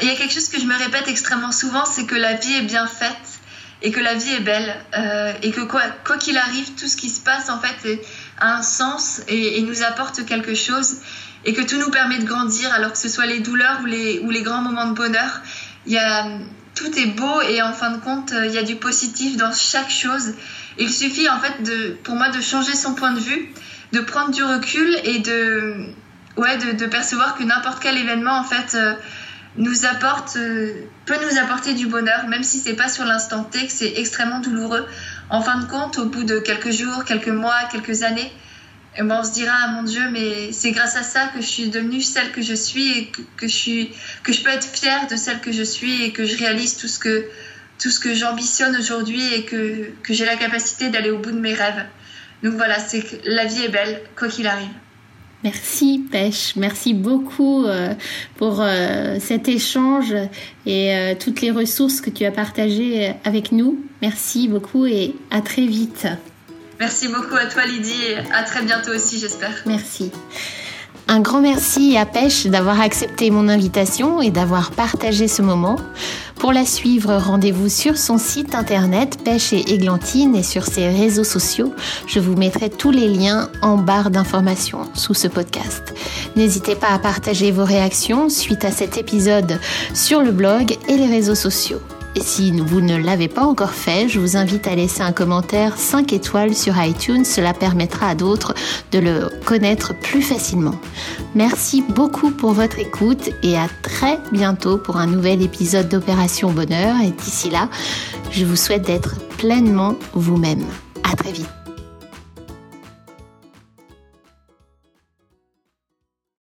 Il y a quelque chose que je me répète extrêmement souvent, c'est que la vie est bien faite et que la vie est belle. Euh, et que quoi qu'il arrive, tout ce qui se passe en fait a un sens et, nous apporte quelque chose et que tout nous permet de grandir, alors que ce soit les douleurs ou les, grands moments de bonheur. Il y a, tout est beau et en fin de compte, il y a du positif dans chaque chose. Il suffit en fait pour moi de changer son point de vue, de prendre du recul et de, ouais, de percevoir que n'importe quel événement en fait euh, nous apporte, euh, peut nous apporter du bonheur, même si c'est pas sur l'instant T, que c'est extrêmement douloureux. En fin de compte, au bout de quelques jours, quelques mois, quelques années, eh ben, on se dira, ah, mon Dieu, mais c'est grâce à ça que je suis devenue celle que je suis et que, je, suis, que je peux être fière de celle que je suis et que je réalise tout ce que, tout ce que j'ambitionne aujourd'hui et que, que j'ai la capacité d'aller au bout de mes rêves. Donc voilà, c'est la vie est belle, quoi qu'il arrive. Merci Pêche, merci beaucoup euh, pour euh, cet échange et euh, toutes les ressources que tu as partagées avec nous. Merci beaucoup et à très vite. Merci beaucoup à toi Lydie et à très bientôt aussi j'espère. Merci. Un grand merci à Pêche d'avoir accepté mon invitation et d'avoir partagé ce moment. Pour la suivre, rendez-vous sur son site internet Pêche et Églantine et sur ses réseaux sociaux. Je vous mettrai tous les liens en barre d'informations sous ce podcast. N'hésitez pas à partager vos réactions suite à cet épisode sur le blog et les réseaux sociaux. Et si vous ne l'avez pas encore fait, je vous invite à laisser un commentaire 5 étoiles sur iTunes. Cela permettra à d'autres de le connaître plus facilement. Merci beaucoup pour votre écoute et à très bientôt pour un nouvel épisode d'Opération Bonheur. Et d'ici là, je vous souhaite d'être pleinement vous-même. À très vite.